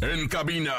En cabina,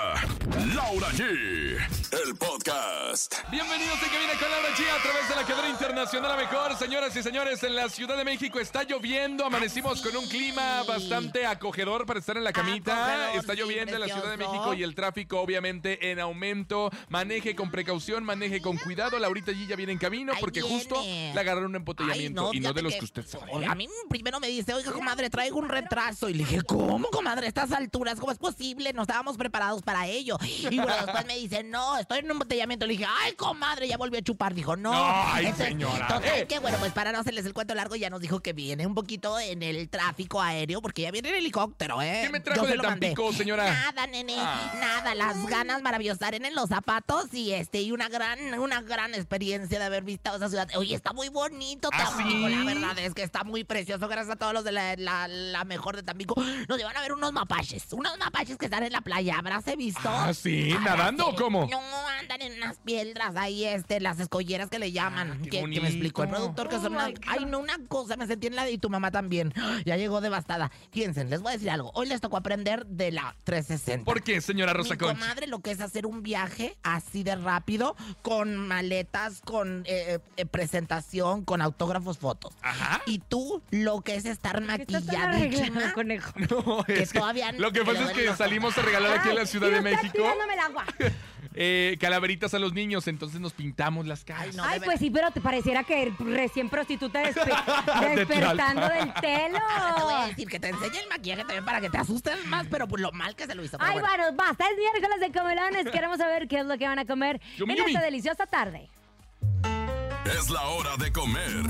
Laura G. El podcast. Bienvenidos en Cabina con Laura G a través de la cadena internacional a mejor. Señoras y señores, en la Ciudad de México está lloviendo. Amanecimos con un clima bastante acogedor para estar en la camita. Acogedor, Está sí, lloviendo en la Ciudad de. México y el tráfico obviamente en aumento. Maneje con precaución, maneje con cuidado. Laurita G ya viene en camino porque justo le agarraron un embotellamiento y no de los que usted sabe. A mí primero me dice, oiga, comadre, traigo un retraso. Y le dije, ¿cómo, comadre? A estas alturas, ¿cómo es posible? No estábamos preparados para ello. Y bueno, después me dice, no, estoy en un embotellamiento. Le dije, ay, comadre, ya volvió a chupar. Dijo, no. Ay, señora. Total, Eh. que bueno, pues para no hacerles el cuento largo, ya nos dijo que viene un poquito en el tráfico aéreo, porque ya viene el helicóptero, ¿eh? ¿Qué me trajo Yo se de lo mandé. Tampico, señora? Nada, nene, Ah. nada. Las ganas maravillosas en los zapatos y este, y una gran, una gran experiencia de haber visto esa ciudad. Oye, está muy bonito ¿Ah, Tampico, sí? la verdad es que está muy precioso. Gracias a todos los de la, la- la mejor de Tampico. Nos llevan a ver unos mapaches, unos mapaches que están en la playa. ¿Habrás visto? Ah, sí, ¿nadando o cómo? No, andan en unas piedras ahí, este, las escolleras que le llaman. Ah, qué que, que me explicó el productor que son una, ay, no, una cosa, me sentí en la de y tu mamá también. Ya llegó devastada. Fíjense, les voy a decir algo. Hoy les tocó aprender de la 360. ¿Por qué, señora Rosa Mi Concha? comadre lo que es hacer un viaje así de rápido, con maletas, con eh, eh, presentación, con autógrafos, fotos. Ajá. Y tú lo que es estar ¿Qué estás tan maquillada, conejo? No, que es que todavía lo que pasa es que salimos a regalar aquí en la Ciudad de México el agua. eh, calaveritas a los niños, entonces nos pintamos las caras. Ay, no. Ay, de pues sí, pero te pareciera que recién prostituta despe- De despertando del telo. Te voy a decir que te enseñe el maquillaje también para que te asustes más, pero por lo mal que se lo hizo. Ay, bueno. bueno, basta, es miércoles de comelones. Queremos saber qué es lo que van a comer Yumi, en yumi. esta deliciosa tarde. Es la hora de comer.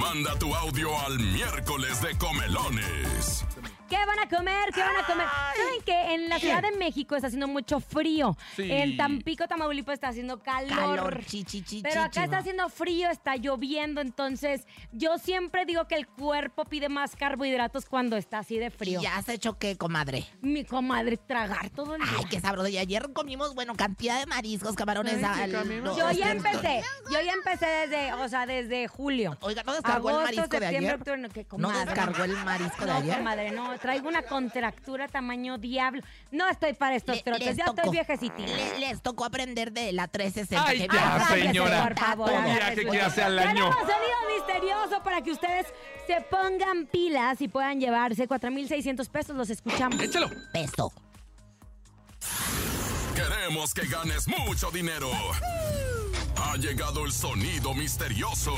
Manda tu audio al miércoles de comelones. ¿Qué van a comer? ¿Qué van a comer? ¿Saben que en la Ciudad de México está haciendo mucho frío? Sí. En Tampico, Tamaulipas está haciendo calor. Calor, chi, chi, chi, Pero acá está haciendo frío, está lloviendo, entonces yo siempre digo que el cuerpo pide más carbohidratos cuando está así de frío. ¿Y ¿Ya has hecho qué, comadre? Mi comadre, tragar todo el día. Ay, qué sabroso. Y ayer comimos, bueno, cantidad de mariscos, camarones. Ay, qué al- comimos. Yo ya empecé, yo ya empecé desde, o sea, desde julio. Oiga, ¿no descargó el Agosto, marisco de ayer? octubre, no, ¿qué, ¿No descargó el marisco de No, ayer? comadre, no, traigo una contractura tamaño diablo. No estoy para estos Le- trotes, les ya tocó. estoy viejecitina. Le- les tocó aprender de la 360. Ay, que ya, viene. Ah, señora. por favor, Un agarre viaje su- que hace al año. Tenemos sonido misterioso para que ustedes se pongan pilas y puedan llevarse 4,600 pesos. Los escuchamos. Échalo. Peso. Queremos que ganes mucho dinero. Ha llegado el sonido misterioso.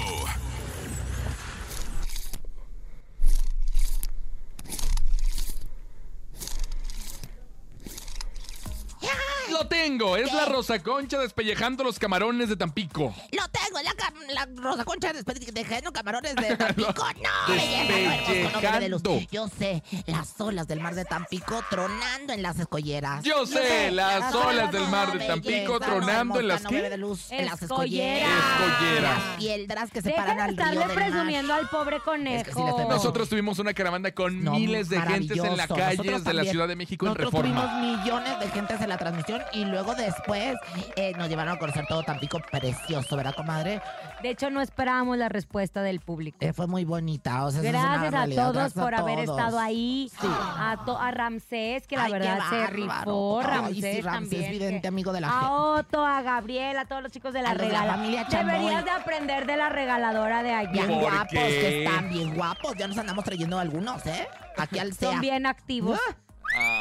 Lo tengo, es ¿Qué? la Rosa Concha despellejando los camarones de Tampico. Lo tengo, la, la rosa concha de, de geno, camarones de Tampico. No, belleza, ojos de luz. Despellejando. Yo sé, las olas del mar de Tampico tronando en las escolleras. Yo sé, las olas del mar de Tampico no, tronando en las no ¿qué? de luz, en las Escolleras. escolleras. Las piedras que se Dejen paran de al río estarle del mar. presumiendo al pobre conejo. Nosotros tuvimos una caravana con No, miles de gentes en la maravilloso. calle Nosotros de la. Ciudad de México en Nosotros Reforma. tuvimos millones de gentes en la transmisión y luego después eh, nos llevaron a conocer todo Tampico precioso, ¿verdad, comadre? De hecho, no esperábamos la respuesta del público. Eh, fue muy bonita. O sea, esa es una Gracias a todos Gracias a por haber todos. estado ahí. Sí. A, to- a Ramsés, que la Ay, verdad se rifó. Ay, Ramsés, sí, Ramsés, también. vidente, que- amigo de la A gente. Otto, a Gabriel, a todos los chicos de la A los de la regala. familia Chamoy. Deberías de aprender de la regaladora de Bien ¿Por allá. guapos qué? que están, bien guapos. Ya nos andamos trayendo algunos, ¿eh? Aquí al SEA. Son bien activos. Ah,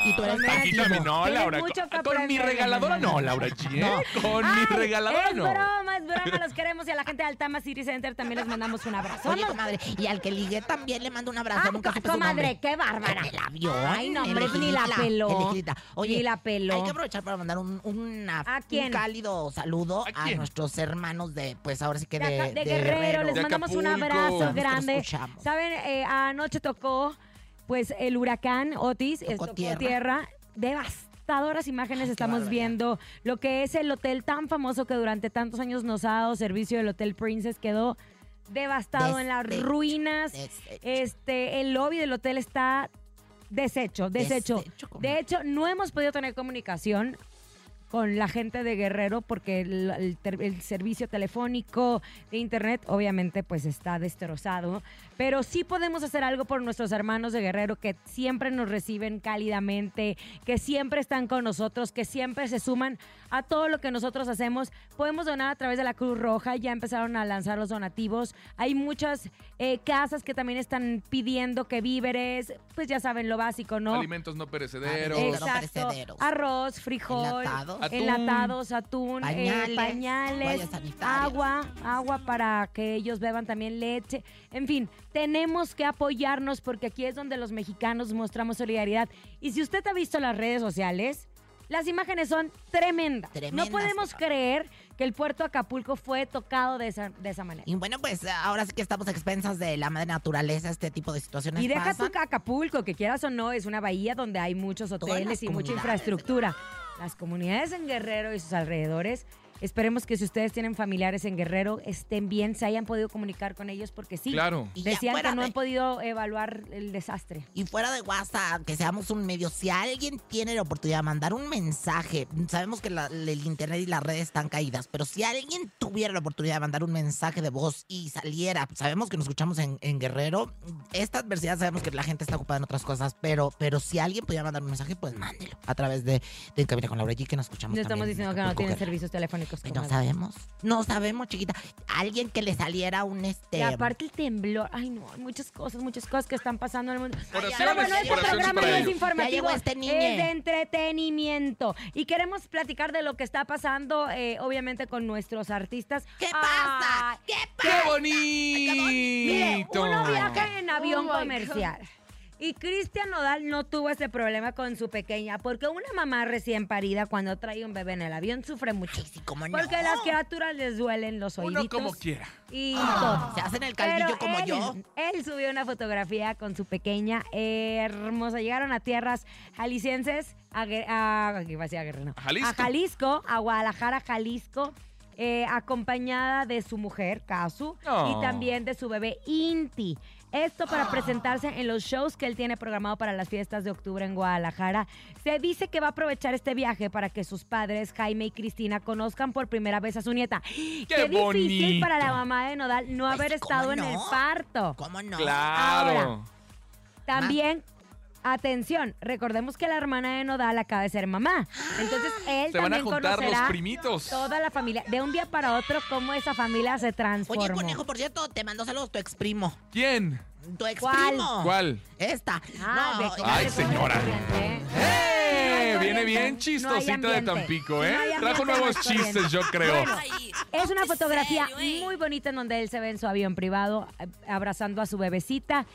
Y tú eres bien Aquí pasivo. también no, Laura. Con mi regaladora no, Laura G. ¿eh? No. Con mi regaladora es no. broma, es broma, los queremos y a la gente de Altama City Center también les mandamos un abrazo. Oye, ¿no? comadre, y al que ligué también le mando un abrazo. Ah, Nunca supe su comadre, qué bárbara. En el avión. Ay, no, hombre, ni la peló. Oye, Ni la peló. Hay que aprovechar para mandar un, una- ¿A quién? un cálido saludo ¿A nuestros hermanos de, pues ahora sí que de, de, acá- de Guerrero, les De mandamos un abrazo grande. escuchamos. Saben, Eh, anoche tocó pues el huracán Otis, Tocó tocó tierra. tierra. Devastadoras imágenes estamos barbaridad. viendo. Lo que es el hotel tan famoso que durante tantos años nos ha dado servicio, el Hotel Princess, quedó devastado en las ruinas. deshecho. Este, el lobby del hotel está deshecho, deshecho. De hecho, no hemos podido tener comunicación con la gente de Guerrero porque el, el ter- el servicio telefónico de internet obviamente pues está destrozado, pero sí podemos hacer algo por nuestros hermanos de Guerrero que siempre nos reciben cálidamente, que siempre están con nosotros, que siempre se suman a todo lo que nosotros hacemos. Podemos donar a través de la Cruz Roja, ya empezaron a lanzar los donativos. Hay muchas eh, casas que también están pidiendo que víveres, pues ya saben lo básico, ¿no? Alimentos no perecederos. Alimentos no perecederos. Arroz, frijol, Atún. enlatados, atún, eh, Pañales, pañales, agua, agua para que ellos beban también leche. En fin, tenemos que apoyarnos porque aquí es donde los mexicanos mostramos solidaridad. Y si usted ha visto las redes sociales, las imágenes son tremendas. Tremendas, no podemos creer que el puerto Acapulco fue tocado de esa, de esa manera. Y bueno, pues ahora sí que estamos a expensas de la madre naturaleza, este tipo de situaciones Y deja pasan. tu Acapulco, que quieras o no, es una bahía donde hay muchos hoteles y mucha infraestructura. Las comunidades en Guerrero y sus alrededores, esperemos que si ustedes tienen familiares en Guerrero, estén bien, se hayan podido comunicar con ellos, porque sí, Claro. Decían que no de- han podido evaluar el desastre. Y fuera de WhatsApp, que seamos un medio, si alguien tiene la oportunidad de mandar un mensaje, sabemos que la- el internet y las redes están caídas, pero si alguien tuviera la oportunidad de mandar un mensaje de voz y saliera, sabemos que nos escuchamos en, en Guerrero, esta adversidad sabemos que la gente está ocupada en otras cosas, pero, pero si alguien pudiera mandar un mensaje, pues mándelo a través de, de Cabina con Laura G, que nos escuchamos No estamos diciendo que no tienen servicios telefónicos. Ay, No comadre. sabemos, no sabemos, chiquita. Alguien que le saliera un este... Y aparte el temblor, ay no, hay muchas cosas, muchas cosas que están pasando en el mundo. Oraciones, Pero bueno, este oraciones programa para no es ellos. informativo, llegó este niño. es de entretenimiento. Y queremos platicar de lo que está pasando, eh, obviamente, con nuestros artistas. ¿Qué pasa? Ay, ¿Qué ¡Qué pasa? Mire, bonito! uno viaja en avión Oh my comercial. Y Cristian Nodal no tuvo ese problema con su pequeña, porque una mamá recién parida cuando trae un bebé en el avión sufre mucho. Ay, no. Porque las criaturas les duelen los oídos. Uno como quiera. Y todo. Se hacen el caldillo Pero como él- yo. Él subió una fotografía con su pequeña hermosa. Llegaron a tierras jaliscienses, a, a- iba a no. A Jalisco. a Jalisco, a Guadalajara, Jalisco, eh, acompañada de su mujer, Kazu, Oh. y también de su bebé Inti. Esto Ah. para presentarse en los shows que él tiene programado para las fiestas de octubre en Guadalajara. Se dice que va a aprovechar este viaje para que sus padres, Jaime y Cristina, conozcan por primera vez a su nieta. Qué, difícil bonito! para la mamá de Nodal no Pues haber sí, ¿cómo estado en el parto. ¿Cómo no? Claro. Ahora. También, atención, recordemos que la hermana de Nodal acaba de ser mamá. Entonces él Se van a también juntar los conocerá primitos. toda la familia. De un día para otro, cómo esa familia se transformó. Oye, conejo, por cierto, te mandó saludos tu exprimo. ¿Quién? Tu ¿Cuál? exprimo. ¿Cuál? Esta. Ah, no, ve, Ay, comadre, ¿cómo señora. ¡Eh! No hay Viene bien no hay chistosita de ambiente, Tampico, ¿eh? no hay Trajo ambiente, nuevos no hay corriente. chistes, yo creo. Bueno, Es una fotografía muy bonita en donde él se ve en su avión privado eh, abrazando a su bebecita.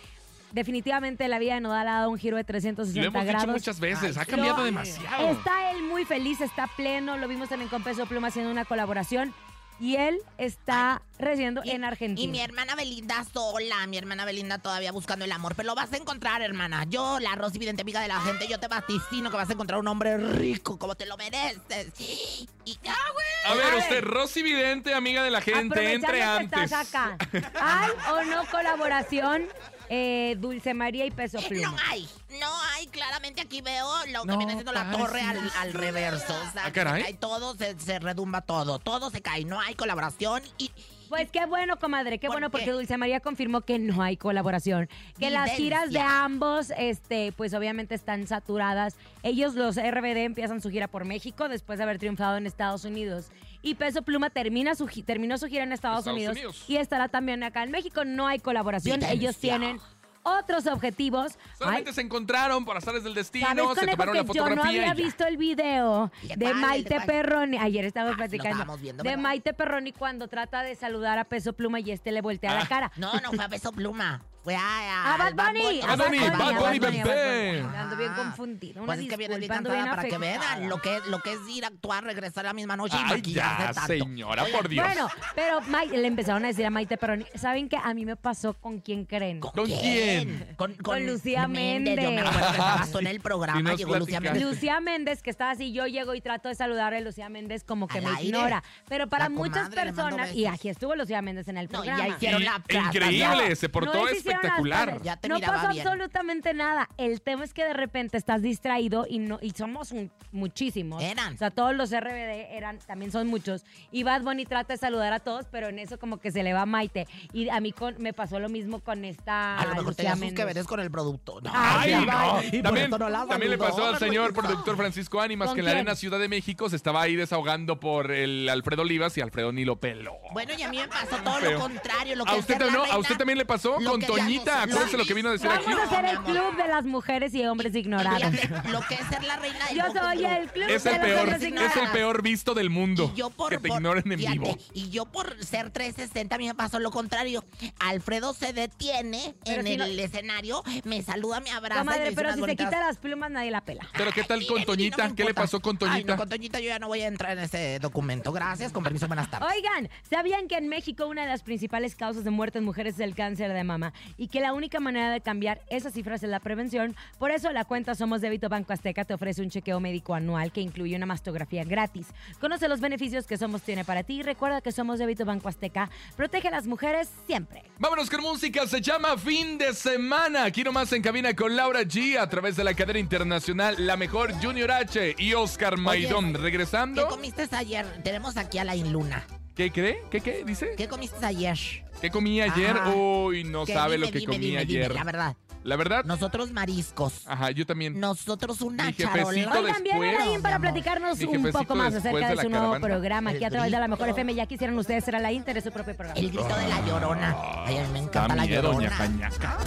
Definitivamente la vida de Nodal ha dado un giro de Lo 360 hemos dicho grados. muchas veces. Ay, Ha cambiado Lo- demasiado. Está él muy feliz, está pleno. Lo vimos también con Peso Pluma haciendo una colaboración. Y él está residiendo y- en Argentina. Y mi hermana Belinda sola, mi hermana Belinda todavía buscando el amor, pero lo vas a encontrar, hermana. Yo, la Rosy Vidente, amiga de la gente, yo te vaticino que vas a encontrar un hombre rico como te lo mereces. Y ya, güey. A ver, A ver. usted, Rosy Vidente, amiga de la gente, entre que antes. estás acá. ¿Hay o no colaboración eh, Dulce María y Peso Pluma? No hay, no hay. Claramente aquí veo lo que No, viene siendo la casi. torre al, al reverso. O sea, Ah, caray. se cae todo, se, se redumba todo. Todo se cae. No hay colaboración y. Pues qué bueno, comadre, qué ¿Por bueno, qué? porque Dulce María confirmó que no hay colaboración. Que las giras de ambos, este, pues obviamente están saturadas. Ellos, los RBD, empiezan su gira por México después de haber triunfado en Estados Unidos. Y Peso Pluma termina su, terminó su gira en Estados, Estados Unidos, Unidos. y estará también acá en México. No hay colaboración. Ellos tienen otros objetivos. Solamente Ay, se encontraron por azares del destino, ¿Sabes, se tomaron la que yo no fotografía había visto el video ¿Y qué de? Maite. Perroni. Ayer estábamos Ah, lo platicando. estábamos viendo, de ¿verdad? Maite Perroni cuando trata de saludar a Peso Pluma y este le voltea Ah. la cara. No, no fue a Peso Pluma. Fue a. A Bad Bunny. Bad Bunny, a Bad Bunny, Bad bebé. Bunny. Ando bien Ah. confundida. Una Pues es que viene bien para que vean lo que, lo que es ir a actuar, regresar la misma noche y Ay, maquillarse ya, tanto. señora, por Dios. Bueno, pero Mai- le empezaron a decir a Maite Perroni, ¿saben qué? A mí me pasó con quién creen. ¿Con quién? Con, Con Lucía Yo me Méndez. acuerdo que estabas tú en el programa, llegó Lucía. Méndez. Lucía Méndez, que está así, yo llego y trato de saludarle a Lucía Méndez como que Al me aire. ignora. Pero para La muchas personas, y aquí estuvo Lucía Méndez en el No, y programa. ya hicieron Y- la increíble, se portó no espectacular. Ya te no pasó bien. absolutamente nada. El tema es que de repente estás distraído y no y somos un- muchísimos. Eran. O sea, todos los RBD eran, también son muchos. Y Bad Bunny trata de saludar a todos, pero en eso como que se le va Maite. Y a mí con- me pasó lo mismo con esta A lo mejor Lucía Méndez. que veres con el productor. Ay, Ay, no. no. Y También, eso no la también le pasó al señor productor Francisco Ánimas, ¿Con que en la quién? Arena Ciudad de México se estaba ahí desahogando por el Alfredo Olivas y Alfredo ni lo peló. Bueno, y a mí me pasó todo Feo. lo contrario. Lo que ¿A usted, también le pasó con no Toñita? Acuérdese lo que vino a decir aquí. Vamos a hacer el club de las mujeres y hombres ignorados. Fíjate, lo que es ser la reina del Yo soy el club Es de el las peor, es el peor visto del mundo. Y yo por, que te por- ignoren en fíjate, vivo. Y yo por ser 360 a mí me pasó lo contrario. Alfredo se detiene Pero en si no- el escenario, me saluda, me abraza. me Comadre, dice pero si se bonitas- quita las plumas nadie la pela. Pero ¿qué tal Ay, con no Toñita? me ¿Qué le pasó con Ay, Toñita? no, con Toñita yo ya no voy a entrar en ese documento. Gracias, con permiso, buenas tardes. Oigan, ¿sabían que en México una de las principales causas de muerte en mujeres es el cáncer de mama? Y que la única manera de cambiar esas cifras es la prevención. Por eso la cuenta Somos Débito Banco Azteca te ofrece un chequeo médico anual que incluye una mastografía gratis. Conoce los beneficios que Somos tiene para ti y recuerda que Somos Débito Banco Azteca protege a las mujeres siempre. Vámonos con música, se llama Fin de Semana. Aquí nomás en cabina con Laura G a través de la cadena internacional La Mejor Junior H y Oscar Maidón. ¿Qué Regresando. comiste ayer? Tenemos aquí a la Inluna. ¿Qué cree? ¿Qué qué? ¿Dice? ¿Qué comiste ayer? ¿Qué comí ayer? Ajá. Uy, no Que sabe dime, lo que dime, comí dime, dime, ayer. la verdad. La verdad, Nosotros mariscos. ajá, yo también. Nosotros una jefecito charola. de- Oigan, viene después. Alain para Mi amor. platicarnos Mi un jefecito poco más después acerca de de la su nuevo caravana. programa aquí a El través de la grito. Mejor FM. Ya quisieran ustedes ser Alain, de su propio programa. El grito de la llorona. Ay, a mí me Da encanta la miedo, llorona. ñaca, ñaca.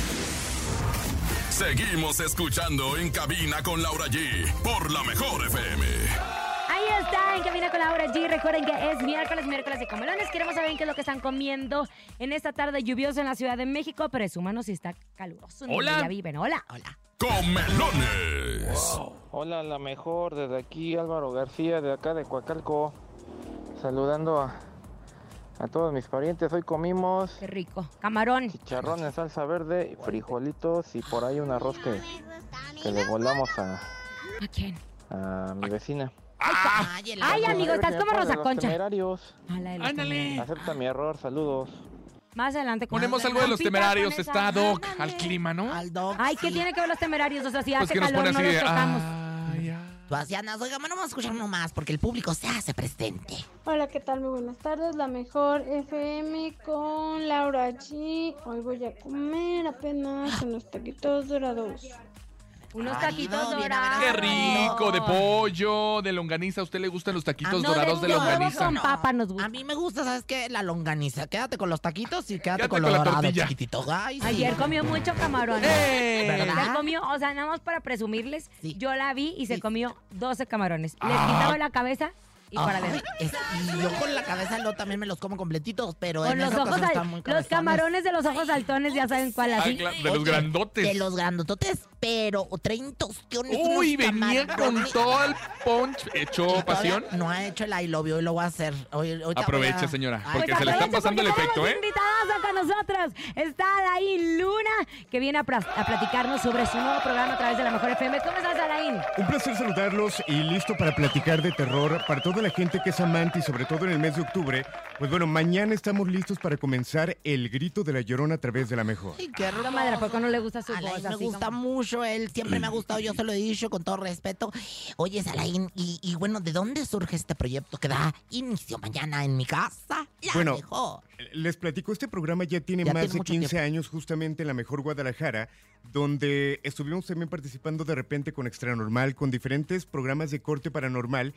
Seguimos escuchando en cabina con Laura G por la mejor FM. Ahí está, en Cabina con Laura G. Recuerden que es miércoles, miércoles de comelones. Queremos saber qué es lo que están comiendo en esta tarde lluviosa en la Ciudad de México. Presúmanos si está caluroso. Hola. Ya viven. Hola. Hola. Comelones. Hola, la mejor, desde aquí Álvaro García, de acá de Coacalco, saludando a, a todos mis parientes. Hoy comimos Qué rico. Camarón. chicharrón en salsa verde, frijolitos y por ahí un arroz que, que le volamos a, ¿A quién? A mi vecina. Ay, amor. amigo, estás como Rosa Concha. Ándale. Acepta mi error, saludos. Más adelante. con- Ponemos algo de los temerarios. Está Doc Ándale. al clima, ¿no? Al dog, Ay, ¿qué sí. tiene que ver los temerarios? O sea, si Pues hace que nos pone no así los de. tocamos. "Ay, ay". Tú así andas, oiga, no vamos a escuchar nomás porque el público se hace presente. Hola, ¿qué tal? Muy buenas tardes. La mejor FM con Laura G. Hoy voy a comer apenas unos taquitos dorados. Unos Ay, taquitos dorados. Qué rico, de pollo, de longaniza. ¿A usted le gustan los taquitos Ah, no, dorados de no, longaniza? con papa nos gusta. A mí me gusta, ¿sabes qué? La longaniza. Quédate con los taquitos y quédate, Quédate con lo con la dorado, tortilla. chiquitito. Ay, sí. Ayer comió mucho camarón. ¡Eh! ¿Verdad? Se comió, o sea, nada más para presumirles, Sí. yo la vi y se Sí. comió 12 camarones. Les Ah. quitaba la cabeza y para Ay, adentro. es- y yo con la cabeza no también me los como completitos, pero Con en los esa ojos ocasión al- están muy los camarones de los ojos saltones, ya saben cuál Ah, así. claro, de los Oye, grandotes. De los grandototes, pero 30 ostiones. Uy, venía con todo el punch hecho pasión. No ha hecho el I love you, hoy lo voy a hacer. Hoy, ahorita Aproveche, voy a- señora, Ay, porque Pues se le está pasando el efecto, ¿eh? invitadazo con nosotros. Está Alain Luna, que viene a, platicarnos sobre su nuevo programa a través de la Mejor FM. ¿Cómo estás, Alain? Un placer saludarlos y listo para platicar de terror para toda la gente que es amante y sobre todo en el mes de octubre. Pues bueno, mañana estamos listos para comenzar el grito de la llorona a través de la mejor. Ay, qué Puta madre, ¿a poco no le gusta su Alain voz me así gusta como- mucho, él siempre me ha gustado, yo se lo he dicho con todo respeto. Oye, Alain, y, y bueno, ¿de dónde surge este proyecto que da inicio mañana en mi casa? La Bueno, mejor. Les platico, este programa ya tiene Ya más tiene de mucho 15 tiempo. años justamente en la mejor Guadalajara, donde estuvimos también participando de repente con Extra Normal, con diferentes programas de corte paranormal.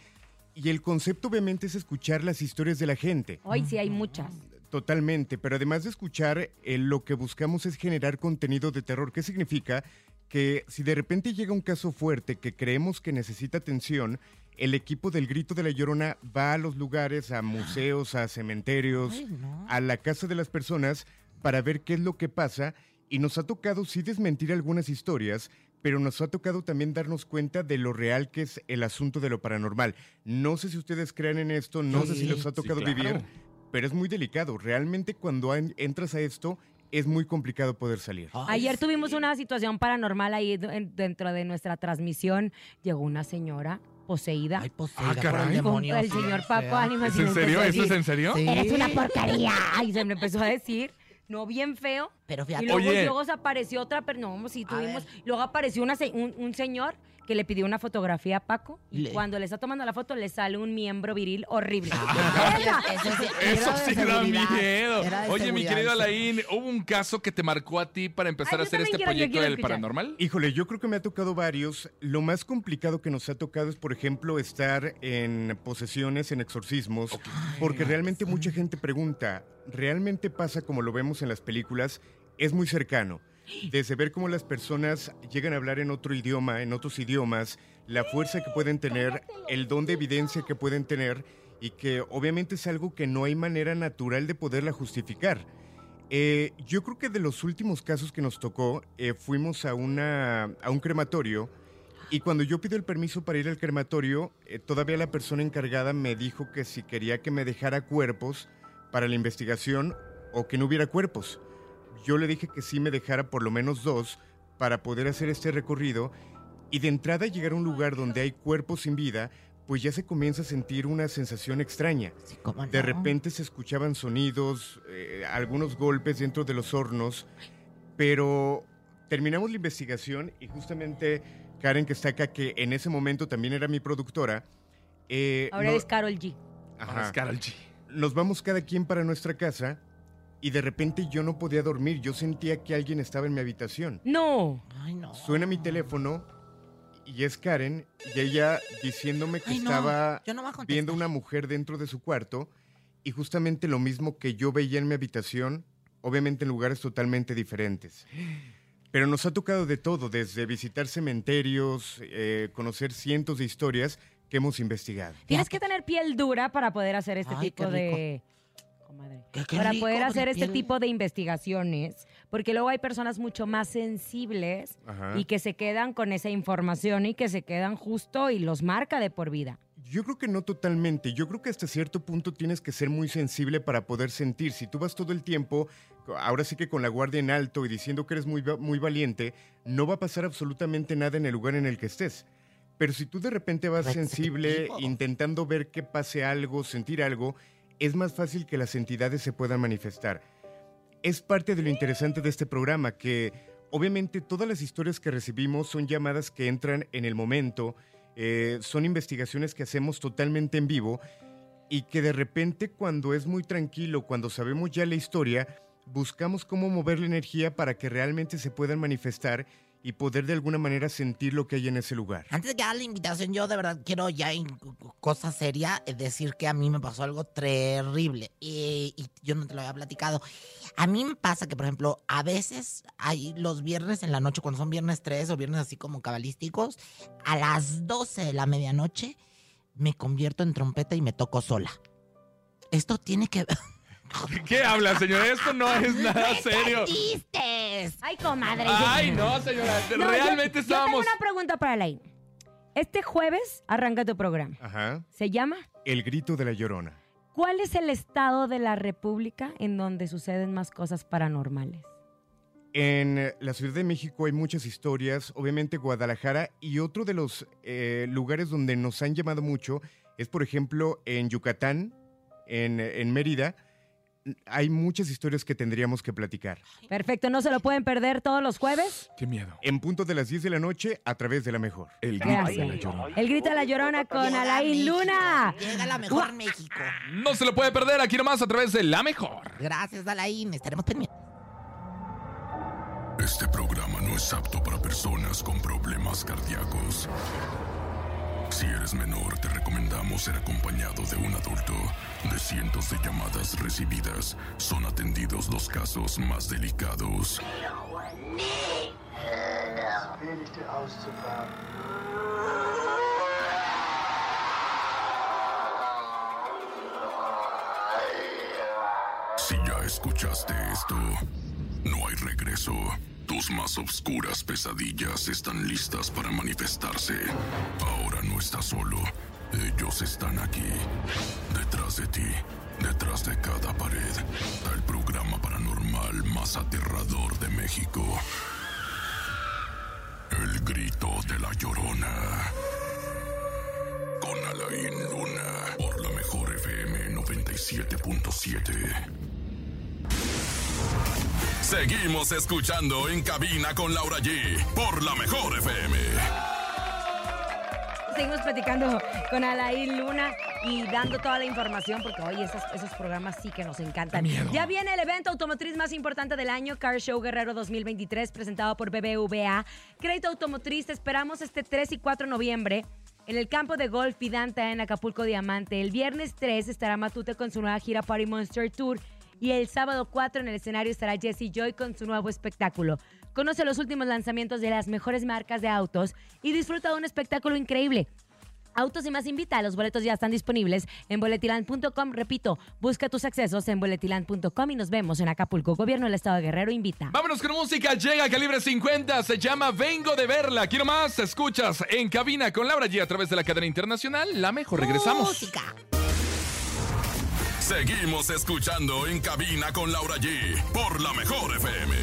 Y el concepto obviamente es escuchar las historias de la gente. Hoy sí hay muchas. Totalmente, pero además de escuchar, eh, lo que buscamos es generar contenido de terror. ¿Qué significa? Que si de repente llega un caso fuerte que creemos que necesita atención, el equipo del Grito de la Llorona va a los lugares, a museos, a cementerios, Ay, no. a la casa de las personas para ver qué es lo que pasa. Y nos ha tocado sí desmentir algunas historias, pero nos ha tocado también darnos cuenta de lo real que es el asunto de lo paranormal. No sé si ustedes crean en esto, no sé si les ha sí, tocado claro. vivir, pero es muy delicado. Realmente cuando en- entras a esto es muy complicado poder salir. Ay, Ayer sí. tuvimos una situación paranormal ahí dentro de nuestra transmisión. Llegó una señora poseída. Ay, pues, Ah, oiga, por caray. el demonio. el sí, señor Paco. Ánimas. ¿Es en serio? ¿Eso es en serio? Sí. Eres una porquería. Y se me empezó a decir. No bien feo. Pero Y fíjate. luego, Oye. luego se apareció otra, pero no, sí A tuvimos. Luego apareció una se- un, un señor que le pidió una fotografía a Paco y Le- cuando le está tomando la foto le sale un miembro viril horrible. Ah, eso sí, Eso sí da miedo. Oye, mi querido. Alain, ¿hubo un caso que te marcó a ti para empezar Ay, a hacer este quiero, proyecto del escuchar. paranormal? Híjole, yo creo que me ha tocado varios. Lo más complicado que nos ha tocado es, por ejemplo, estar en posesiones, en exorcismos, porque realmente mucha gente pregunta, ¿realmente pasa como lo vemos en las películas? Es muy cercano. Desde ver cómo las personas llegan a hablar en otro idioma, en otros idiomas, la fuerza que pueden tener, el don de evidencia que pueden tener y que obviamente es algo que no hay manera natural de poderla justificar. Eh, yo creo que de los últimos casos que nos tocó, eh, fuimos a, una, a un crematorio y cuando yo pido el permiso para ir al crematorio, eh, todavía la persona encargada me dijo que si quería que me dejara cuerpos para la investigación o que no hubiera cuerpos. Yo le dije que sí me dejara por lo menos dos para poder hacer este recorrido y de entrada llegar a un lugar donde hay cuerpos sin vida, pues ya se comienza a sentir una sensación extraña. Sí, ¿cómo De no? repente se escuchaban sonidos, eh, algunos golpes dentro de los hornos, pero terminamos la investigación y justamente Karen, que está acá, que en ese momento también era mi productora, eh, Ahora no- es Carol G. Ajá. Vamos, Karol G. nos vamos cada quien para nuestra casa y de repente yo no podía dormir, yo sentía que alguien estaba en mi habitación. No. Ay, no. Suena mi teléfono y es Karen y ella diciéndome que Ay, no, estaba yo no voy a contestar. viendo una mujer dentro de su cuarto y justamente lo mismo que yo veía en mi habitación, obviamente en lugares totalmente diferentes. Pero nos ha tocado de todo, desde visitar cementerios, eh, conocer cientos de historias que hemos investigado. Tienes que tener piel dura para poder hacer este Ay, tipo de. Comadre. Qué- qué para rico, poder hacer este tipo de investigaciones, porque luego hay personas mucho más sensibles Ajá. y que se quedan con esa información y que se quedan justo y los marca de por vida. Yo creo que no totalmente. Yo creo que hasta cierto punto tienes que ser muy sensible para poder sentir. Si tú vas todo el tiempo, ahora sí que con la guardia en alto y diciendo que eres muy, muy valiente, no va a pasar absolutamente nada en el lugar en el que estés. Pero si tú de repente vas sensible, intentando ver que pase algo, sentir algo, es más fácil que las entidades se puedan manifestar. Es parte de lo interesante de este programa, que obviamente todas las historias que recibimos son llamadas que entran en el momento, eh, son investigaciones que hacemos totalmente en vivo y que de repente cuando es muy tranquilo, cuando sabemos ya la historia, buscamos cómo mover la energía para que realmente se puedan manifestar y poder de alguna manera sentir lo que hay en ese lugar. Antes de que haga la invitación, yo de verdad quiero ya en cosa seria eh, decir que a mí me pasó algo terrible y, y yo no te lo había platicado. A mí me pasa que, por ejemplo, a veces hay los viernes en la noche, cuando son viernes 3 o viernes así como cabalísticos, a las 12 de la medianoche me convierto en trompeta y me toco sola. Esto tiene que... ¿Qué habla, señor? Esto no es nada serio. ¡Entendiste! Ay, comadre. Ay, no, señora. No, yo- Realmente yo, estábamos. tengo una pregunta para Alain. Este jueves arranca tu programa. Ajá. Se llama El grito de la llorona. ¿Cuál es el estado de la República en donde suceden más cosas paranormales? En eh, la Ciudad de México hay muchas historias, obviamente Guadalajara, y otro de los eh, lugares donde nos han llamado mucho es, por ejemplo, en Yucatán, en, en Mérida. Hay muchas historias que tendríamos que platicar. Perfecto, no se lo pueden perder todos los jueves. Qué miedo. En punto de las 10 de la noche, a través de la mejor. El grito de la llorona. El grito de la llorona con Alain Luna. Llega la mejor México. No se lo puede perder aquí nomás a través de la mejor. Gracias, Alain. Estaremos pendientes. Este programa no es apto para personas con problemas cardíacos. Si eres menor, te recomendamos ser acompañado de un adulto. De cientos de llamadas recibidas, son atendidos los casos más delicados. Si ya escuchaste esto, no hay regreso. Tus más oscuras pesadillas están listas para manifestarse. Ahora no estás solo. Ellos están aquí. Detrás de ti. Detrás de cada pared. El programa paranormal más aterrador de México. El grito de la llorona. Con Alain Luna. Por la mejor FM 97.7. Seguimos escuchando en cabina con Laura G por la mejor FM. Seguimos platicando con Alaí Luna y dando toda la información porque hoy esos, esos programas sí que nos encantan. Ya viene el evento automotriz más importante del año, Car Show Guerrero 2023, presentado por BBVA. Crédito Automotriz, te esperamos este 3 y 4 de noviembre en el campo de golf Vidanta en Acapulco Diamante. El viernes 3 estará Matute con su nueva gira Party Monster Tour y el sábado 4 en el escenario estará Jesse Joy con su nuevo espectáculo. Conoce los últimos lanzamientos de las mejores marcas de autos y disfruta de un espectáculo increíble. Autos y más invita, los boletos ya están disponibles en boletiland.com. Repito, busca tus accesos en boletiland.com y nos vemos en Acapulco. Gobierno del Estado de Guerrero invita. Vámonos con música, llega a calibre 50, se llama Vengo de verla. Quiero más, escuchas en cabina con Laura G a través de la cadena internacional. La mejor, regresamos. Música. Seguimos escuchando en cabina con Laura G por la mejor FM.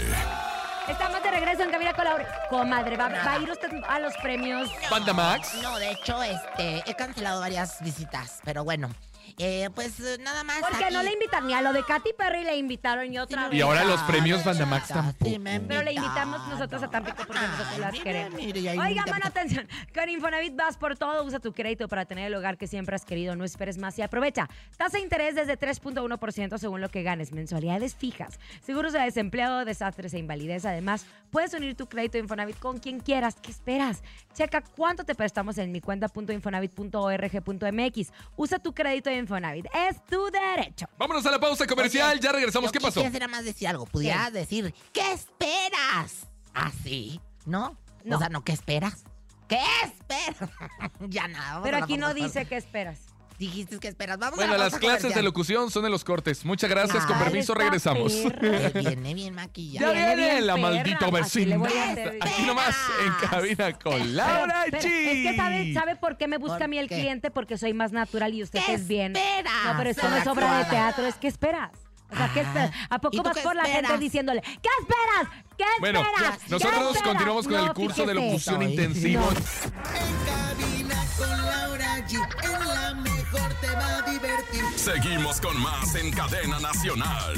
Estamos de regreso en Cabina con Laura. Comadre, ¿va, va a ir usted a los premios? Banda Max. No, de hecho, este, he cancelado varias visitas, pero bueno, eh, pues eh, nada más. Porque no le invitan ni a lo de Katy Perry le invitaron y otra Sí, vez. Y ahora los Ah, premios de Banda Max chata, tampoco. sí me Pero le invitamos nosotros a Tampico porque nosotros Ay, las mire, queremos. mire, Oigan, invita- pon atención. Con Infonavit vas por todo. Usa tu crédito para tener el hogar que siempre has querido. No esperes más y aprovecha. Tasa de interés desde 3.1% según lo que ganes. Mensualidades fijas. Seguros de desempleo, desastres e invalidez. Además, puedes unir tu crédito Infonavit con quien quieras. ¿Qué esperas? Checa cuánto te prestamos en mi cuenta.infonavit.org.mx. Usa tu crédito de Infonavit. Es tu derecho. Vámonos a la pausa comercial, Oye, ya regresamos. ¿Qué pasó? Quisiera más decir algo. Pudieras decir, ¿qué esperas? Así, ¿no? No. O sea, no, ¿qué esperas? ¿Qué esperas? ya nada. Pero aquí no dice qué esperas. Dijiste que esperas. Vamos Bueno, a la las clases de locución son de los cortes. Muchas gracias, con permiso, regresamos. Eh, Viene bien Ya maquillada. Viene viene bien la perra, maldita a vecindad. hacer. Aquí nomás en cabina con Laura Pero- G. pero es que sabe, ¿sabe por qué me busca ¿Por a mí el qué? cliente? Porque soy más natural y usted ¿Qué es bien. esperas? No, pero esto no es obra de teatro, es que esperas. O sea, ¿qué Ah, esperas? ¿A ¿y poco vas por la gente diciéndole, ¿qué esperas? ¿Qué Bueno, esperas? ¿Qué nosotros esperas?" continuamos con No, el curso de locución intensivo. No. Con Laura G. En la mejor te va a divertir. Seguimos con más en cadena nacional.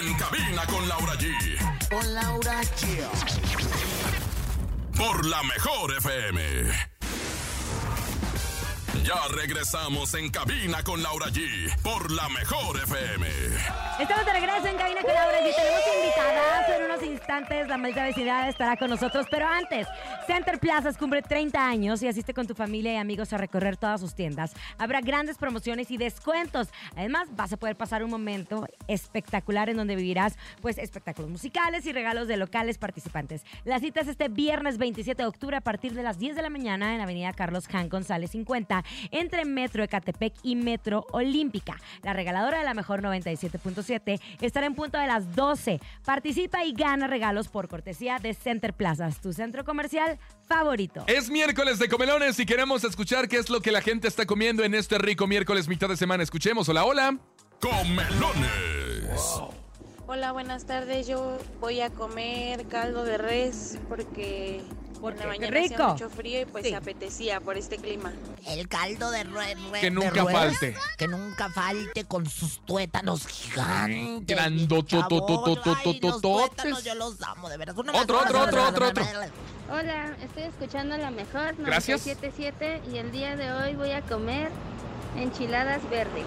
En cabina con Laura G Con Laura G. por la mejor FM. Ya regresamos en cabina con Laura G por la mejor FM. Estamos de regreso en Cabina con Laura y tenemos invitadas en unos instantes. La maldita vecindad estará con nosotros, pero antes, Center Plazas cumple 30 años y asiste con tu familia y amigos a recorrer todas sus tiendas. Habrá grandes promociones y descuentos. Además, vas a poder pasar un momento espectacular en donde vivirás pues espectáculos musicales y regalos de locales participantes. La cita es este viernes 27 de octubre a partir de las 10 de la mañana en Avenida Carlos Han González 50 entre Metro Ecatepec y Metro Olímpica. La regaladora de la mejor 97.7 estará en punto de las 12. Participa y gana regalos por cortesía de Center Plazas, tu centro comercial favorito. Es miércoles de comelones y queremos escuchar qué es lo que la gente está comiendo en este rico miércoles mitad de semana. Escuchemos. Hola, hola. Comelones. Hola, buenas tardes. Yo voy a comer caldo de res porque Porque, en la mañana hacía rico. mucho frío y pues Sí. se apetecía por este clima. El caldo de res. Que nunca falte. Que nunca falte con sus tuétanos gigantes. Grandototototototototes. Yo los amo, de verdad. Más, Otro, otro, otro, otro, otro. Hola, estoy escuchando la mejor Gracias. 977 y el día de hoy voy a comer enchiladas verdes.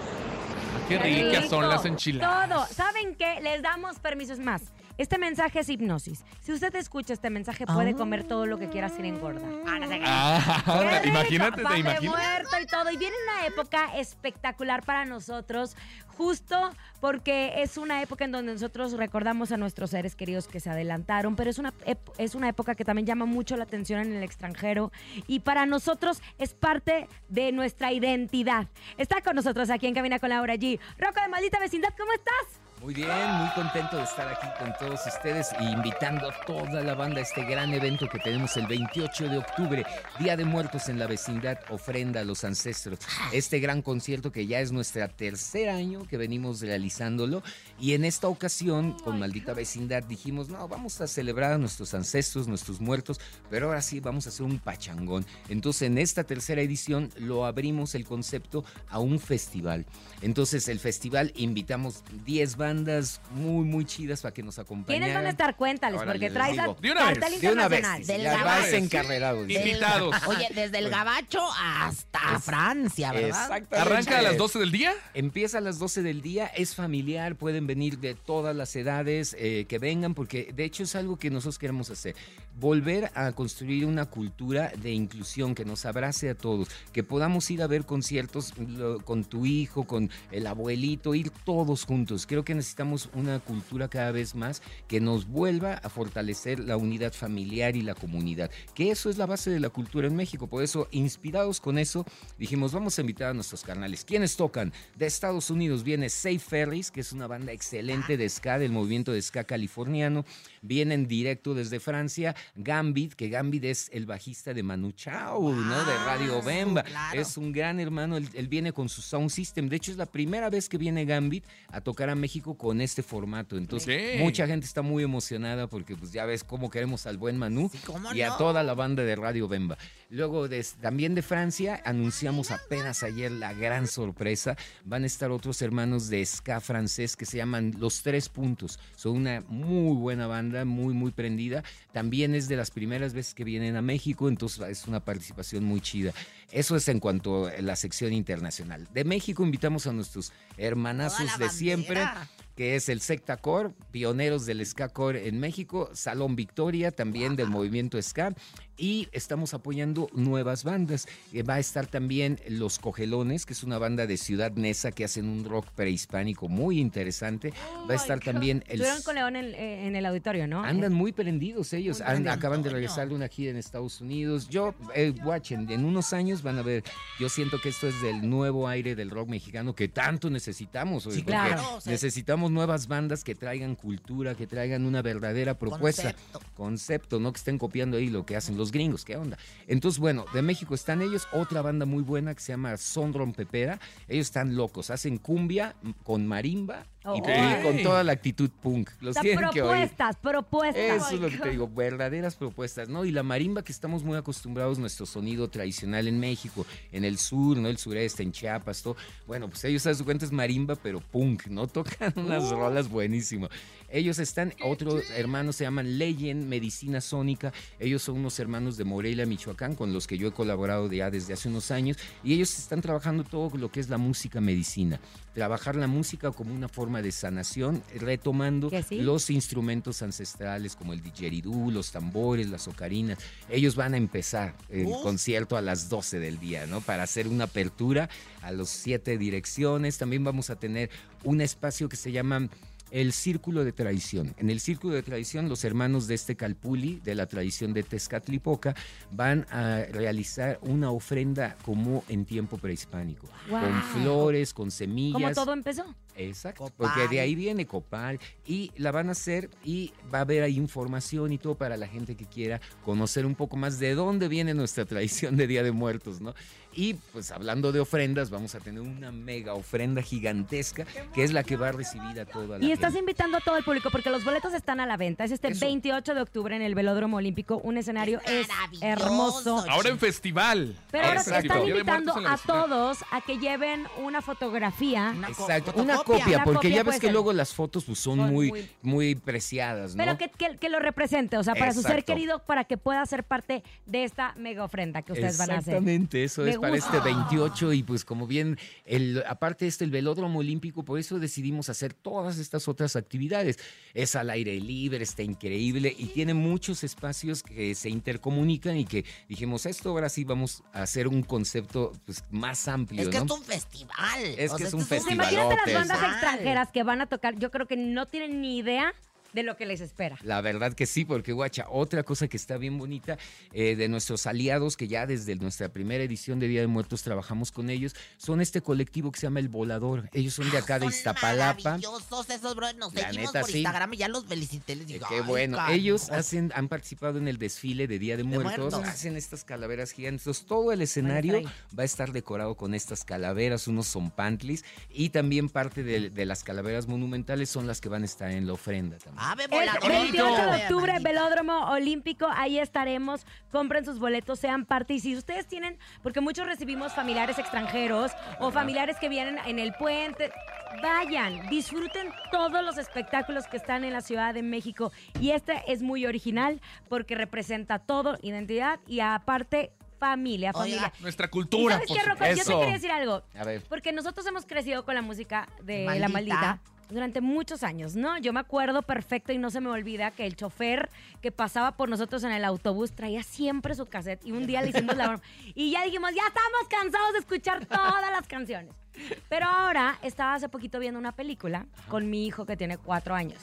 Qué ricas son las enchiladas. Todo. ¿Saben qué? Les damos permisos más. Este mensaje es hipnosis. Si usted escucha este mensaje, puede comer todo lo que quiera sin engordar. Ah, no sé qué. Ah, Qué rico, imagínate, pan te de imaginas. muerto y todo. Y viene una época espectacular para nosotros, justo porque es una época en donde nosotros recordamos a nuestros seres queridos que se adelantaron, pero es una, es una época que también llama mucho la atención en el extranjero y para nosotros es parte de nuestra identidad. Está con nosotros aquí en Cabina con Laura G. Rocco de Maldita Vecindad, ¿cómo estás? Muy bien, muy contento de estar aquí con todos ustedes e invitando a toda la banda a este gran evento que tenemos el 28 de octubre, Día de Muertos en la vecindad, ofrenda a los ancestros. Este gran concierto que ya es nuestra tercer año que venimos realizándolo y en esta ocasión con Maldita Vecindad dijimos, no, vamos a celebrar a nuestros ancestros, nuestros muertos, pero ahora sí vamos a hacer un pachangón. Entonces en esta tercera edición lo abrimos el concepto a un festival. Entonces el festival invitamos 10 bandas bandas muy, muy chidas para que nos acompañen. ¿Quiénes van a estar? Cuéntales, porque traes a. De una vez, De una vez, Del ya Gabacho. vas encarrerados. Del- Invitados. Oye, desde el gabacho hasta Francia, ¿verdad? Exactamente. ¿Arranca a las 12 del día? Empieza a las 12 del día, es familiar, pueden venir de todas las edades, eh, que vengan, porque de hecho es algo que nosotros queremos hacer. Volver a construir una cultura de inclusión que nos abrace a todos, que podamos ir a ver conciertos lo- con tu hijo, con el abuelito, ir todos juntos. Creo que necesitamos una cultura cada vez más que nos vuelva a fortalecer la unidad familiar y la comunidad, que eso es la base de la cultura en México. Por eso, inspirados con eso, dijimos, vamos a invitar a nuestros carnales. ¿Quiénes tocan? De Estados Unidos viene Safe Ferries, que es una banda excelente de ska, del movimiento de ska californiano. Vienen directo desde Francia. Gambit, que Gambit es el bajista de Manu Chao, ¿no? De Radio Bemba. claro. Es un gran hermano, él, él viene con su sound system. De hecho, es la primera vez que viene Gambit a tocar a México con este formato. Entonces, mucha gente está muy emocionada porque pues ya ves cómo queremos al buen Manu Sí, ¿cómo y a toda la banda de Radio Bemba. Luego, des- también de Francia, anunciamos apenas ayer la gran sorpresa. Van a estar otros hermanos de ska francés que se llaman Los Tres Puntos. Son una muy buena banda, muy, muy prendida. También es de las primeras veces que vienen a México, entonces es una participación muy chida. Eso es en cuanto a la sección internacional. De México invitamos a nuestros hermanazos de siempre que es el Secta Core, pioneros del Ska Core en México, Salón Victoria, también del movimiento Ska, y estamos apoyando nuevas bandas. Eh, va a estar también Los Cogelones, que es una banda de Ciudad Neza que hacen un rock prehispánico muy interesante. va a estar también el... Estuvieron con León en, eh, en el auditorio, ¿no? Andan muy prendidos ellos. Muy acaban de regresar de una gira en Estados Unidos. Yo, eh, watchen, en unos años van a ver. Yo siento que esto es del nuevo aire del rock mexicano que tanto necesitamos. oye, Sí, claro. O sea, Necesitamos nuevas bandas que traigan cultura, que traigan una verdadera propuesta. Concepto. Concepto, no que estén copiando ahí lo que hacen los gringos. ¿Qué onda? Entonces, bueno, de México están ellos. Otra banda muy buena que se llama Sondron Pepera. Ellos están locos. Hacen cumbia con marimba. Oh. Y, con toda la actitud punk. Los O sea, tienen que oír. propuestas, propuestas. Eso es lo que te digo, verdaderas propuestas, ¿no? Y la marimba que estamos muy acostumbrados, nuestro sonido tradicional en México, en el sur, ¿no? El sureste, en Chiapas, todo. Bueno, pues ellos a su cuenta es marimba, pero punk, ¿no? Tocan unas rolas buenísimas. Ellos están, otros hermanos se llaman Legend Medicina Sónica. Ellos son unos hermanos de Morelia, Michoacán, con los que yo he colaborado ya desde hace unos años. Y ellos están trabajando todo lo que es la música medicina. Trabajar la música como una forma de sanación, retomando los instrumentos ancestrales como el didgeridoo, los tambores, las ocarinas. Ellos van a empezar el concierto a las 12 del día, ¿no? Para hacer una apertura a las siete direcciones. También vamos a tener un espacio que se llama el Círculo de Tradición. En el Círculo de Tradición, los hermanos de este Calpuli, de la tradición de Tezcatlipoca, van a realizar una ofrenda como en tiempo prehispánico, Wow. con flores, con semillas. ¿Cómo todo empezó? Exacto, Copal. porque de ahí viene Copal y la van a hacer y va a haber ahí información y todo para la gente que quiera conocer un poco más de dónde viene nuestra tradición de Día de Muertos, ¿no? Y pues hablando de ofrendas, vamos a tener una mega ofrenda gigantesca que es la que va a recibir a toda la Y estás gente. invitando a todo el público porque los boletos están a la venta. Es este Eso. 28 de octubre en el Velódromo Olímpico. Un escenario es hermoso. Ahora en festival. Pero ahora Exacto. están invitando a todos a que lleven una fotografía. Una copia, La porque copia ya ves que ser. luego las fotos pues, son, Son muy, muy- muy preciadas, ¿no? Pero que, que- que lo represente, o sea, para su ser querido, para que pueda ser parte de esta mega ofrenda que ustedes van a hacer. Exactamente, eso Me es para este 28 y pues como bien, el, aparte de este, el velódromo olímpico, por eso decidimos hacer todas estas otras actividades. Es al aire libre, está increíble y tiene muchos espacios que se intercomunican y que dijimos, esto ahora sí vamos a hacer un concepto pues, más amplio, Es que ¿no? es un festival. Es O que sea, es un Pues festival. imagínate las. Bandas extranjeras que van a tocar. Yo creo que no tienen ni idea de lo que les espera. La verdad que sí, porque guacha, otra cosa que está bien bonita eh, de nuestros aliados, que ya desde nuestra primera edición de Día de Muertos trabajamos con ellos, son este colectivo que se llama El Volador. Ellos son de acá de Son Iztapalapa. esos, bro. Nos La seguimos neta, por sí. Instagram y ya los felicité. Les Eh, digo, Qué "Ay, bueno. caray". Ellos hacen, han participado en el desfile de Día de Muertos, Muertos. hacen estas calaveras gigantes. Entonces, todo el escenario va a estar decorado con estas calaveras, unos zompantlis, y también parte de, de las calaveras monumentales son las que van a estar en la ofrenda también. Ave El volador. 28 de octubre. Velódromo Olímpico, ahí estaremos. Compren sus boletos, sean parte. Y si ustedes tienen, porque muchos recibimos familiares extranjeros o familiares que vienen en el puente. vayan, disfruten todos los espectáculos que están en la Ciudad de México. Y este es muy original porque representa todo, identidad y aparte familia, familia. Nuestra ¿Y cultura. ¿Sabes qué, Rocco? Yo te quería decir algo. A ver. Porque nosotros hemos crecido con la música de Maldita. La Maldita durante muchos años, ¿no? Yo me acuerdo perfecto y no se me olvida que el chofer que pasaba por nosotros en el autobús traía siempre su cassette y un día le hicimos la broma. Y ya dijimos, ya estamos cansados de escuchar todas las canciones. Pero ahora estaba hace poquito viendo una película con mi hijo que tiene cuatro años.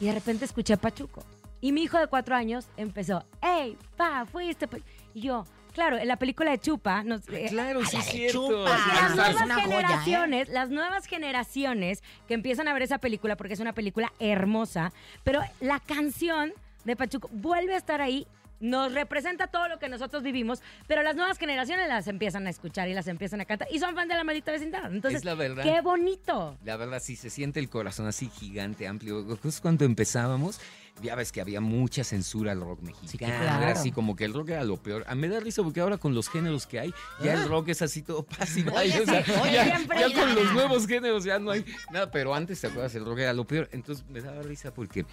Y de repente escuché Pachuco. Y mi hijo de cuatro años empezó, ¡Ey, pa, fuiste! pa-". Y yo, claro, en la película de Chupa, nos, eh, Claro, sí es cierto. chupa. las Ah, nuevas joya, ¿eh? generaciones, las nuevas generaciones que empiezan a ver esa película porque es una película hermosa, pero la canción de Pachuco vuelve a estar ahí. Nos representa todo lo que nosotros vivimos, pero las nuevas generaciones las empiezan a escuchar y las empiezan a cantar y son fan de la maldita vecindad. Entonces, Es la verdad. qué bonito. La verdad, sí se siente el corazón así gigante, amplio. Justo cuando empezábamos, ya ves que había mucha censura al rock mexicano. claro. Era así como que el rock era lo peor. A me da risa porque ahora con los géneros que hay, ya el rock es así todo fácil. Ah. Oye, o sea, sí, oye, ya, con los nuevos géneros ya no hay nada. Pero antes, ¿te acuerdas? El rock era lo peor. Entonces me daba risa porque,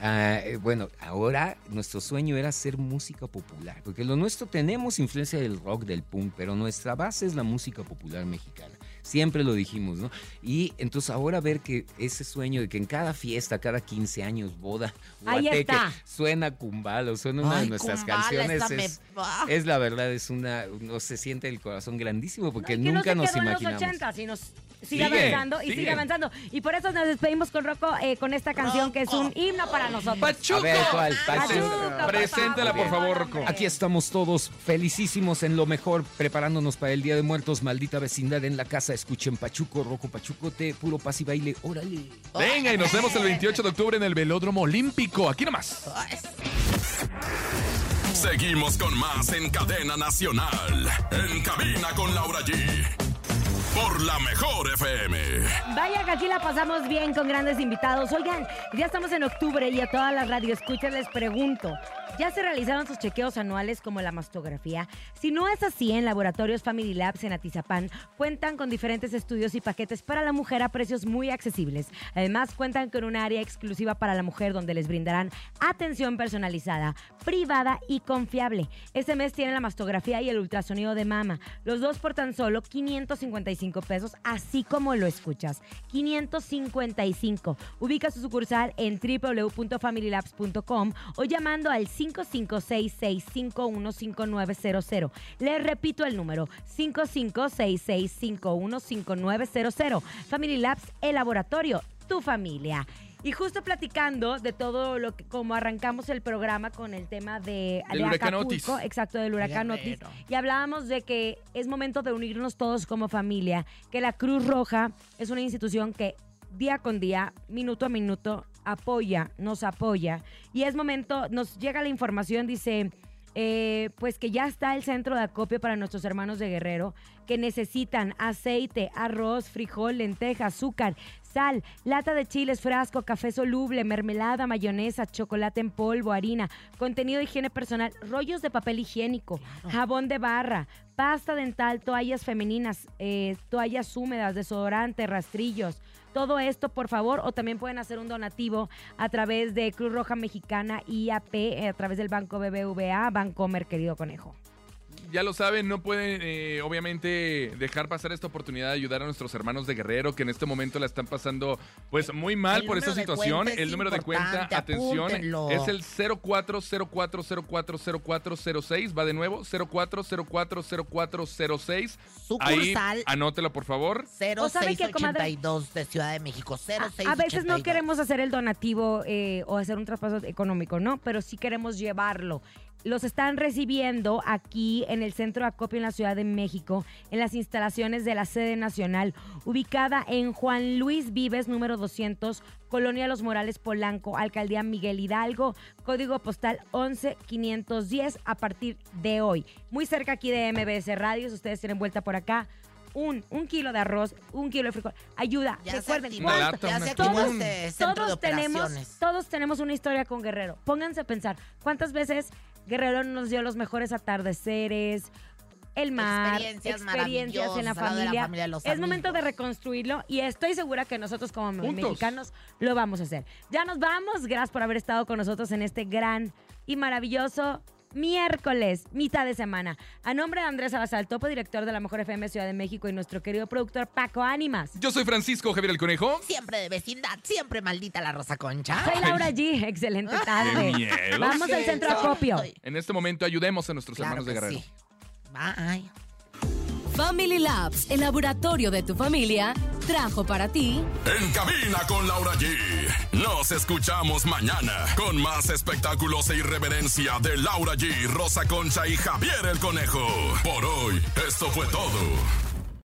ah, eh, bueno, ahora nuestro sueño era hacer música popular. Porque lo nuestro tenemos influencia del rock, del punk, pero nuestra base es la música popular mexicana. Siempre lo dijimos, ¿no? Y entonces ahora ver que ese sueño de que en cada fiesta, cada 15 años, boda, Ahí guateque, está. suena Kumbala, suena una de nuestras Kumbala, canciones. me- Es, es la verdad, es una, no se siente el corazón grandísimo porque nunca no nos quedó en imaginamos. los 80 y nos sigue, Sigue, avanzando y sigue. sigue avanzando. Y por eso nos despedimos con Rocco eh, con esta canción que es un himno para nosotros. ¡Pachuco! A ver, ¿cuál? Pachuco, Pachuco. Preséntala, por favor. Rocco. Aquí estamos todos felicísimos en lo mejor, preparándonos para el Día de Muertos, maldita vecindad en la casa. Escuchen Pachuco, Roco Pachucote, puro paz y baile. Órale. Venga, y nos vemos el 28 de octubre en el Velódromo Olímpico. Aquí nomás. Seguimos con más en cadena nacional. En cabina con Laura G. Por la mejor FM. Vaya que aquí la pasamos bien con grandes invitados. Oigan, ya estamos en octubre y a todas las radioescuchas les pregunto, ¿ya se realizaron sus chequeos anuales como la mastografía? Si no es así, en Laboratorios Family Labs en Atizapán cuentan con diferentes estudios y paquetes para la mujer a precios muy accesibles. Además, cuentan con un área exclusiva para la mujer donde les brindarán atención personalizada, privada y confiable. Este mes tienen la mastografía y el ultrasonido de mama, los dos por tan solo 555 pesos, así como lo escuchas. 555. Ubica su sucursal en www.familylabs.com o llamando al 5566515900. Les repito el número 5566515900. Family Labs, el laboratorio, tu familia. Y justo platicando de todo lo que, como arrancamos el programa con el tema de, Del de huracán Acapulco, Otis. exacto, del huracán Otis, y hablábamos de que es momento de unirnos todos como familia, que la Cruz Roja es una institución que día con día, minuto a minuto, apoya, nos apoya. Y es momento, nos llega la información, dice, eh, pues que ya está el centro de acopio para nuestros hermanos de Guerrero, que necesitan aceite, arroz, frijol, lenteja, azúcar, sal, lata de chiles, frasco, café soluble, mermelada, mayonesa, chocolate en polvo, harina, contenido de higiene personal, rollos de papel higiénico, jabón de barra, pasta dental, toallas femeninas, eh, toallas húmedas, desodorante, rastrillos. Todo esto, por favor, o también pueden hacer un donativo a través de Cruz Roja Mexicana, IAP, eh, a través del Banco BBVA, Bancomer, querido conejo. Ya lo saben, no pueden eh, obviamente dejar pasar esta oportunidad de ayudar a nuestros hermanos de Guerrero que en este momento la están pasando pues muy mal El por esta número de situación. es El número de cuenta, atención, apúntenlo. es el 0404040406. Va de nuevo, 04040406. Ahí, Sucursal anótelo por favor. ¿O sabe qué, comadre? 0682 de Ciudad de México. A, 0682. a veces no queremos hacer el donativo eh, o hacer un traspaso económico, ¿no? Pero sí queremos llevarlo. Los están recibiendo aquí en el centro de acopio en la Ciudad de México, en las instalaciones de la sede nacional, ubicada en Juan Luis Vives, número 200, Colonia Los Morales Polanco, Alcaldía Miguel Hidalgo, código postal 11510 a partir de hoy. Muy cerca aquí de MBS Radio, si ustedes tienen vuelta por acá. Un, un kilo de arroz, un kilo de frijol. Ayuda. Ya Recuerden, ¿cuánto- ya se este todos tenemos, todos tenemos una historia con Guerrero. Pónganse a pensar, ¿cuántas veces Guerrero nos dio los mejores atardeceres? el mar, Experiencias experiencias en la familia. es momento de reconstruirlo y estoy segura que nosotros como Juntos. mexicanos lo vamos a hacer. Ya nos vamos. Gracias por haber estado con nosotros en este gran y maravilloso miércoles, mitad de semana. A nombre de Andrés Salazar, topo director de la Mejor FM Ciudad de México y nuestro querido productor Paco Ánimas. Yo soy Francisco Javier el Conejo. Siempre de vecindad, siempre maldita la Rosa Concha. Soy Laura G. Excelente tarde. Qué miedo. Vamos al centro acopio. En este momento ayudemos a nuestros Claro hermanos de Guerrero. sí. Bye. Family Labs, el laboratorio de tu familia, trajo para ti En cabina con Laura G. Nos escuchamos mañana con más espectáculos e irreverencia de Laura G, Rosa Concha y Javier el Conejo. Por hoy, esto fue todo.